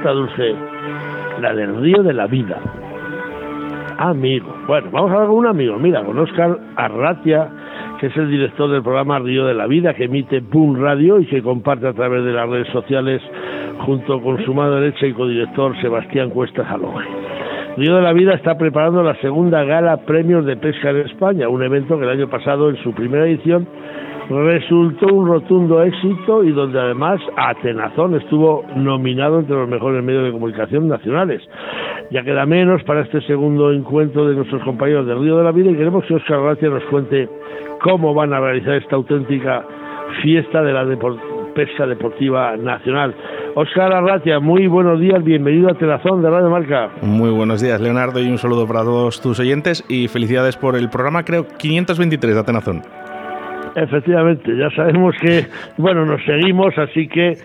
esta dulce, la del río de la vida. Amigo. Bueno, vamos a hablar con un amigo. Mira, con Oscar Arratia, que es el director del programa Río de la Vida, que emite Boom Radio y que comparte a través de las redes sociales junto con su mano derecha y codirector Sebastián Cuesta Aloje. Río de la Vida está preparando la segunda gala Premios de Pesca en España, un evento que el año pasado, en su primera edición, resultó un rotundo éxito y donde además Atenazón estuvo nominado entre los mejores medios de comunicación nacionales. Ya queda menos para este segundo encuentro de nuestros compañeros del Río de la Vida y queremos que Oscar Gracia nos cuente cómo van a realizar esta auténtica fiesta de la pesca deportiva nacional. Oscar Arratia, muy buenos días, bienvenido a Telazón de Radio Marca. Muy buenos días, Leonardo, y un saludo para todos tus oyentes y felicidades por el programa, creo, 523 de Atenazón. Efectivamente, ya sabemos que, bueno, nos seguimos, así que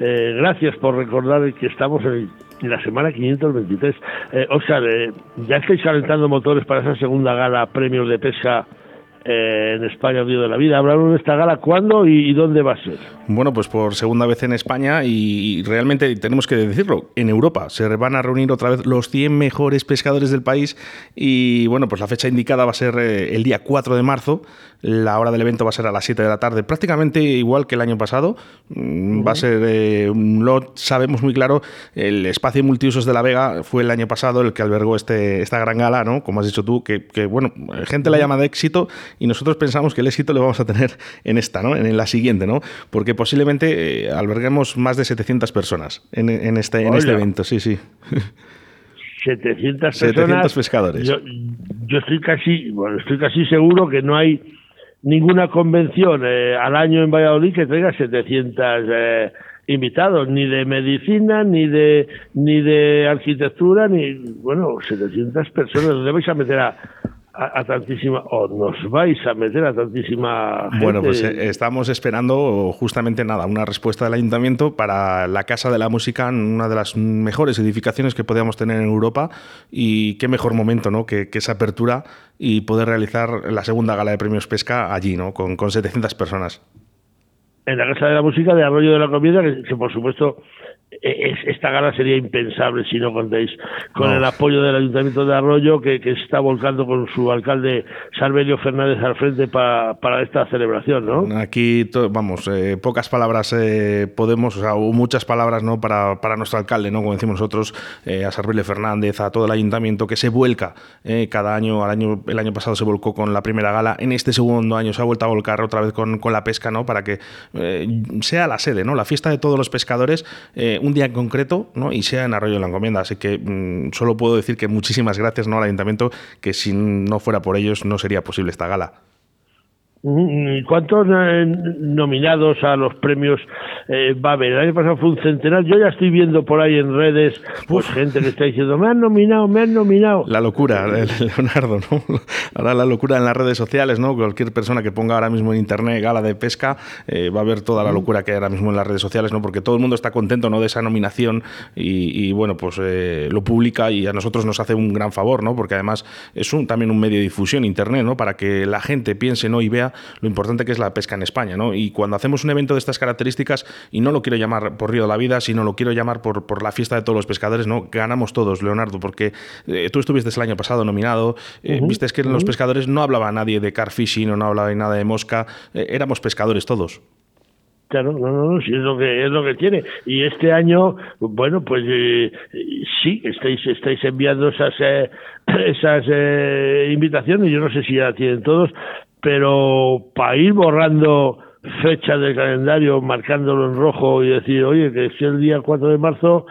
eh, gracias por recordar que estamos en, la semana 523. Eh, Oscar, eh, ya estáis calentando motores para esa segunda gala Premios de Pesca eh, en España Río de la Vida. ¿Hablaron de esta gala cuándo y, dónde va a ser? Bueno, pues por segunda vez en España y realmente tenemos que decirlo, en Europa se van a reunir otra vez los 100 mejores pescadores del país y bueno, pues la fecha indicada va a ser eh, el día 4 de marzo, la hora del evento va a ser a las 7 de la tarde, prácticamente igual que el año pasado, mm, va a ser, eh, lo sabemos muy claro, el espacio multiusos de La Vega fue el año pasado el que albergó este, esta gran gala, ¿no? Como has dicho tú, que, que bueno, gente la llama de éxito y nosotros pensamos que el éxito lo vamos a tener en esta, ¿no? en la siguiente, ¿no? porque posiblemente eh, alberguemos más de 700 personas en, este, en este evento, sí, sí. 700 personas. 700 pescadores. Yo, estoy casi, bueno, estoy casi seguro que no hay ninguna convención eh, al año en Valladolid que traiga 700 eh, invitados, ni de medicina, ni de ni de arquitectura, ni bueno, 700 personas. ¿Dónde vais a meter a, a, tantísima, o nos vais a meter a tantísima gente. Bueno, pues eh, estamos esperando justamente nada, una respuesta del ayuntamiento para la Casa de la Música, una de las mejores edificaciones que podíamos tener en Europa y qué mejor momento, ¿no? Que, esa apertura y poder realizar la segunda gala de premios pesca allí, ¿no? Con, con 700 personas. En la Casa de la Música de Arroyo de la Comida, que por supuesto esta gala sería impensable si no contéis con el apoyo del Ayuntamiento de Arroyo, que, que está volcando con su alcalde Salvelio Fernández al frente para, para esta celebración, ¿no? Aquí, vamos, eh, pocas palabras eh, podemos, o sea, muchas palabras ¿no? para, para nuestro alcalde, ¿no? como decimos nosotros, eh, a Salvelio Fernández, a todo el Ayuntamiento, que se vuelca cada año, al año, el año pasado se volcó con la primera gala, en este segundo año se ha vuelto a volcar otra vez con, con la pesca, ¿no? para que sea la sede, ¿no? la fiesta de todos los pescadores un día en concreto y sea en Arroyo de la Encomienda. Así que mm, solo puedo decir que muchísimas gracias ¿no? al Ayuntamiento, que si no fuera por ellos no sería posible esta gala. ¿Cuántos eh, nominados a los premios eh, va a haber? El año pasado fue un centenar. Yo ya estoy viendo por ahí en redes pues gente que está diciendo, me han nominado, me han nominado. La locura, Leonardo, ¿no? Ahora la locura en las redes sociales, ¿no? Cualquier persona que ponga ahora mismo en internet gala de pesca eh, va a ver toda la locura que hay ahora mismo en las redes sociales, ¿no? Porque todo el mundo está contento, ¿no? De esa nominación y, bueno, pues lo publica y a nosotros nos hace un gran favor, ¿no? Porque además es un, también un medio de difusión, internet, ¿no? Para que la gente piense, ¿no? Y vea lo importante que es la pesca en España. ¿no? Y cuando hacemos un evento de estas características, y no lo quiero llamar por Río de la Vida, sino lo quiero llamar por, por la fiesta de todos los pescadores, ¿no? ganamos todos, Leonardo, porque eh, tú estuviste el año pasado nominado, eh, viste que en los pescadores no hablaba nadie de car fishing o no hablaba nada de mosca, eh, éramos pescadores todos. Claro, no, no, no, sí, es lo que es lo que tiene. Y este año, bueno, pues sí, estáis estáis enviando esas esas invitaciones. Yo no sé si ya tienen todos, pero para ir borrando fechas del calendario, marcándolo en rojo y decir, oye, que si el día 4 de marzo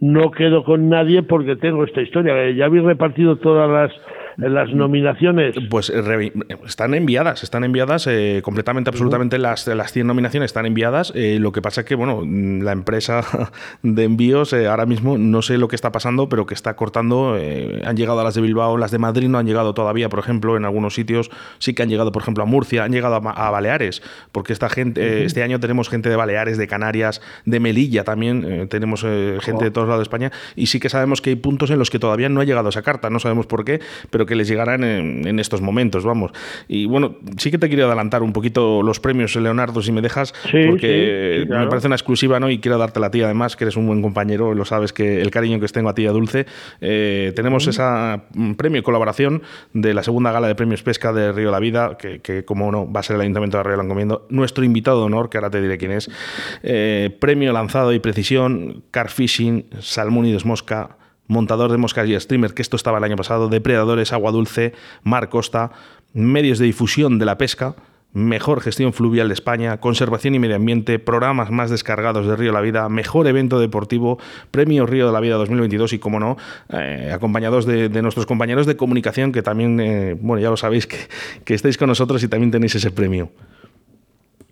no quedo con nadie porque tengo esta historia. Ya habéis repartido todas las las nominaciones? Pues eh, están enviadas, están enviadas eh, completamente, absolutamente las, las 100 nominaciones están enviadas. Eh, lo que pasa es que, bueno, la empresa de envíos ahora mismo no sé lo que está pasando, pero que está cortando. han llegado a las de Bilbao, las de Madrid no han llegado todavía, por ejemplo, en algunos sitios sí que han llegado, por ejemplo, a Murcia, han llegado a, Baleares, porque esta gente, este año tenemos gente de Baleares, de Canarias, de Melilla también, tenemos gente de todos lados de España, y sí que sabemos que hay puntos en los que todavía no ha llegado esa carta, no sabemos por qué, pero que les llegarán en, estos momentos, vamos. Y bueno, sí que te quiero adelantar un poquito los premios, Leonardo, si me dejas, porque me parece una exclusiva, ¿no? Y quiero darte la tía además, que eres un buen compañero, lo sabes que el cariño que tengo a ti a Dulce. Eh, tenemos ese mm, premio y colaboración de la segunda gala de premios pesca de Río de la Vida, que, como no, va a ser el Ayuntamiento de Río de Encomiendo. Nuestro invitado de honor, que ahora te diré quién es. Eh, premio lanzado y precisión, car fishing, salmón y desmosca montador de moscas y streamer, que esto estaba el año pasado, depredadores, agua dulce, mar costa, medios de difusión de la pesca, mejor gestión fluvial de España, conservación y medio ambiente, programas más descargados de Río de la Vida, mejor evento deportivo, premio Río de la Vida 2022 y, como no, eh, acompañados de, nuestros compañeros de comunicación que también, eh, bueno, ya lo sabéis que, que estáis con nosotros y también tenéis ese premio.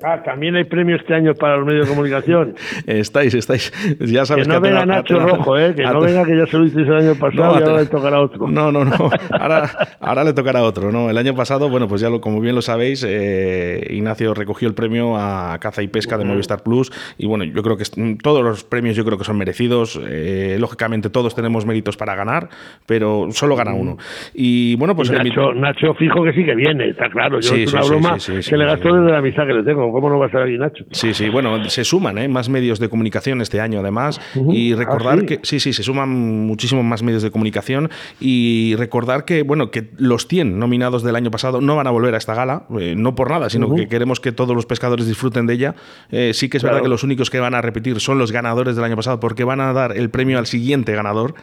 Ah, también hay premios este año para los medios de comunicación. estáis, estáis. Ya sabes que no venga Nacho Rojo, ¿eh? que no venga que ya se lo hiciste el año pasado y ahora le tocará otro. No, no, no. Ahora, ahora le tocará otro. ¿no? El año pasado, bueno, pues ya lo, como bien lo sabéis, eh, Ignacio recogió el premio a caza y pesca de Movistar Plus. Y bueno, yo creo que todos los premios yo creo que son merecidos. Eh, lógicamente todos tenemos méritos para ganar, pero solo gana uno. Y bueno, pues. Nacho, Nacho, fijo que sí que viene, está claro. Yo sí, es una broma que le gasto desde la amistad que le tengo. ¿Cómo no va a aquí Nacho? Sí, sí, bueno, se suman ¿eh? más medios de comunicación este año además y recordar ¿Ah, que sí, sí, se suman muchísimos más medios de comunicación y recordar que, bueno, que los 100 nominados del año pasado no van a volver a esta gala, eh, no por nada, sino que queremos que todos los pescadores disfruten de ella. Eh, sí que es verdad que los únicos que van a repetir son los ganadores del año pasado porque van a dar el premio al siguiente ganador.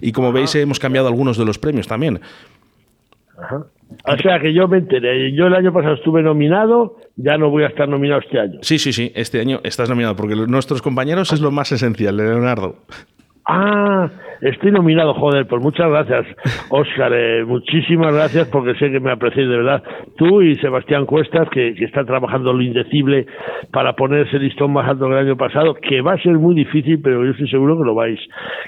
Y como veis, hemos cambiado algunos de los premios también. Ajá. O sea que yo me enteré. Yo el año pasado estuve nominado, ya no voy a estar nominado este año. Sí, sí, sí, este año estás nominado, porque nuestros compañeros es lo más esencial, Leonardo. Ah, estoy nominado, joder, pues muchas gracias, Óscar, eh, muchísimas gracias porque sé que me apreciéis de verdad. Tú y Sebastián Cuestas, que, que está trabajando lo indecible para poner ese listón más alto que el año pasado, que va a ser muy difícil, pero yo estoy seguro que lo vais,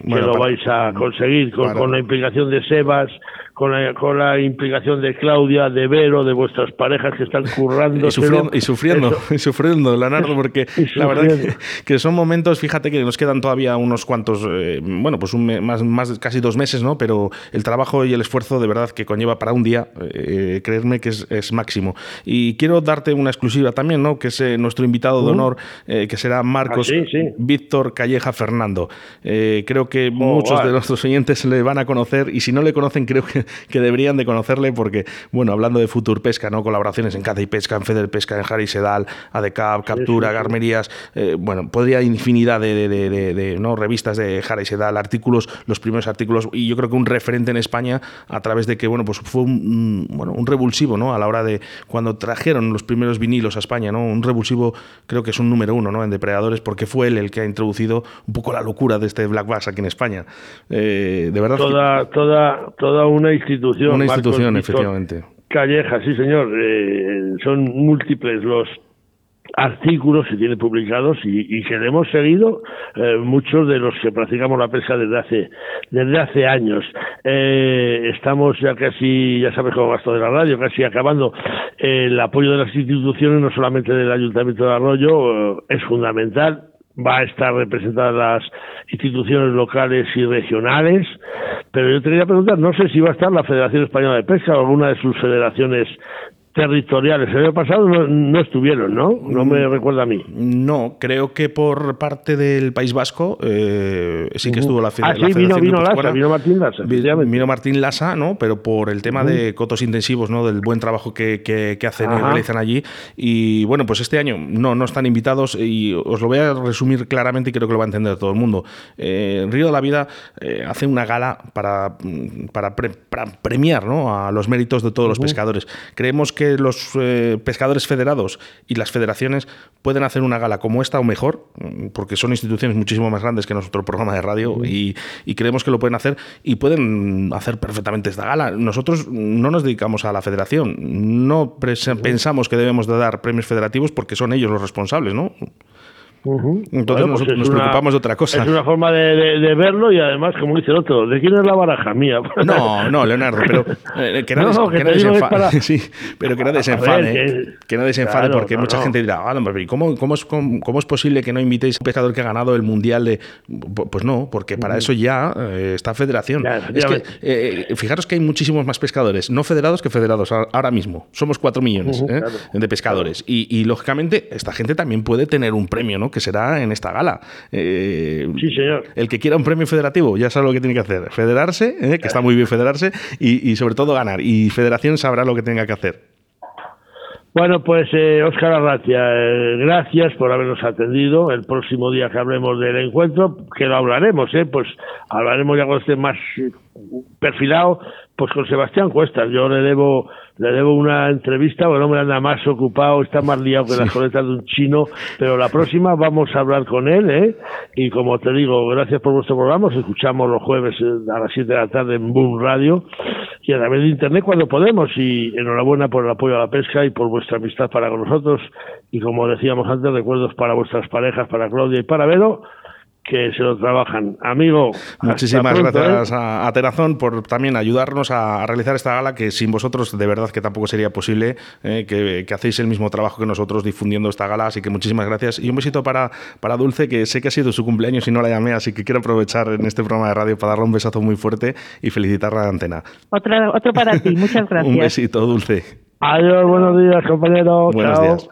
que lo vais a conseguir con, con la implicación de Sebas, con la, con la implicación de Claudia, de Vero, de vuestras parejas que están currando. Y sufriendo, y sufriendo, y sufriendo, Leonardo, porque la verdad que, son momentos, fíjate que nos quedan todavía unos cuantos, eh, bueno, pues un más, más casi dos meses, ¿no? Pero el trabajo y el esfuerzo de verdad que conlleva para un día, eh, creerme que es, máximo. Y quiero darte una exclusiva también, ¿no? Que es eh, nuestro invitado de honor, que será Marcos ah, Víctor Calleja Fernando. creo que oh, muchos de nuestros oyentes le van a conocer y si no le conocen, creo que que deberían de conocerle porque, bueno, hablando de Futur Pesca, ¿no? Colaboraciones en Caza y Pesca, en Feder Pesca, en Harry Sedal, ADECAP, Captura, Garmerías, eh, bueno, podría infinidad de, ¿no? revistas de Harry Sedal, artículos, los primeros artículos, y yo creo que un referente en España a través de que, bueno, pues fue un, bueno, un revulsivo, ¿no? A la hora de cuando trajeron los primeros vinilos a España, ¿no? Un revulsivo, creo que es un número uno, ¿no? En depredadores, porque fue él el que ha introducido un poco la locura de este Black Bass aquí en España. Eh, de verdad. Toda, toda, toda una institución. Una institución, efectivamente. Calleja, sí, señor. Eh, son múltiples los artículos que tiene publicados y, que hemos seguido eh, muchos de los que practicamos la pesca desde hace desde hace años. Eh, estamos ya casi ya sabes cómo gasto de la radio casi acabando. El apoyo de las instituciones no solamente del ayuntamiento de Arroyo es fundamental. Va a estar representadas las instituciones locales y regionales, pero yo te quería preguntar, no sé si va a estar la Federación Española de Pesca o alguna de sus federaciones territoriales. El año pasado no, estuvieron, ¿no? No me mm, recuerda a mí. No, creo que por parte del País Vasco eh, sí que estuvo la, ah, sí, vino, vino Lasa, vino Martín Lasa. Vino Martín Lasa, ¿no? Pero por el tema de cotos intensivos, ¿no? Del buen trabajo que, que, hacen y realizan allí. Y bueno, pues este año no, no están invitados y os lo voy a resumir claramente y creo que lo va a entender todo el mundo. Eh, Río de la Vida eh, hace una gala para, para, premiar ¿no? a los méritos de todos los pescadores. Creemos que los eh, pescadores federados y las federaciones pueden hacer una gala como esta o mejor, mm, porque son instituciones muchísimo más grandes que nuestro programa de radio y, creemos que lo pueden hacer y pueden hacer perfectamente esta gala. Nosotros no nos dedicamos a la federación, no pensamos que debemos de dar premios federativos porque son ellos los responsables, ¿no? Entonces nos, pues preocupamos de otra cosa. Es una forma de, verlo y además, como dice el otro, ¿de quién es la baraja mía? No, no, Leonardo, pero eh, que nadie, no, que nadie se enfade. Sí, pero que nadie se enfade. que, nadie se enfade porque mucha gente dirá, ah, ¿cómo, cómo, es, cómo, es posible que no invitéis a un pescador que ha ganado el Mundial de...? Pues no, porque para eso ya eh, está federación. es que, eh, fijaros que hay muchísimos más pescadores, no federados que federados ahora mismo. Somos cuatro millones de pescadores. Y, y, lógicamente, esta gente también puede tener un premio, ¿no? Que será en esta gala. Eh, sí, señor. El que quiera un premio federativo ya sabe lo que tiene que hacer. Federarse, eh, que está muy bien federarse, y, sobre todo ganar. Y Federación sabrá lo que tenga que hacer. Bueno, pues eh, Óscar Arratia, eh, gracias por habernos atendido. El próximo día que hablemos del encuentro, que lo hablaremos, ¿eh? pues hablaremos ya con este más perfilado, pues con Sebastián Cuestas. Yo le debo le debo una entrevista, bueno, me anda más ocupado, está más liado que las coletas de un chino, pero la próxima vamos a hablar con él, ¿eh? Y como te digo, gracias por vuestro programa, os escuchamos los jueves eh, a las 7 de la tarde en Boom Radio y a través de Internet cuando podemos y enhorabuena por el apoyo a la pesca y por vuestra amistad para con nosotros y como decíamos antes, recuerdos para vuestras parejas, para Claudia y para Vero que se lo trabajan. Amigo. Muchísimas gracias ¿eh? a, Terazón por también ayudarnos a, realizar esta gala, que sin vosotros de verdad que tampoco sería posible, eh, que, hacéis el mismo trabajo que nosotros difundiendo esta gala, así que muchísimas gracias. Y un besito para, para Dulce, que sé que ha sido su cumpleaños y no la llamé, así que quiero aprovechar en este programa de radio para darle un besazo muy fuerte y felicitarla de antena. otro para ti, muchas gracias. un besito, Dulce. Adiós, buenos días, compañero. Buenos días.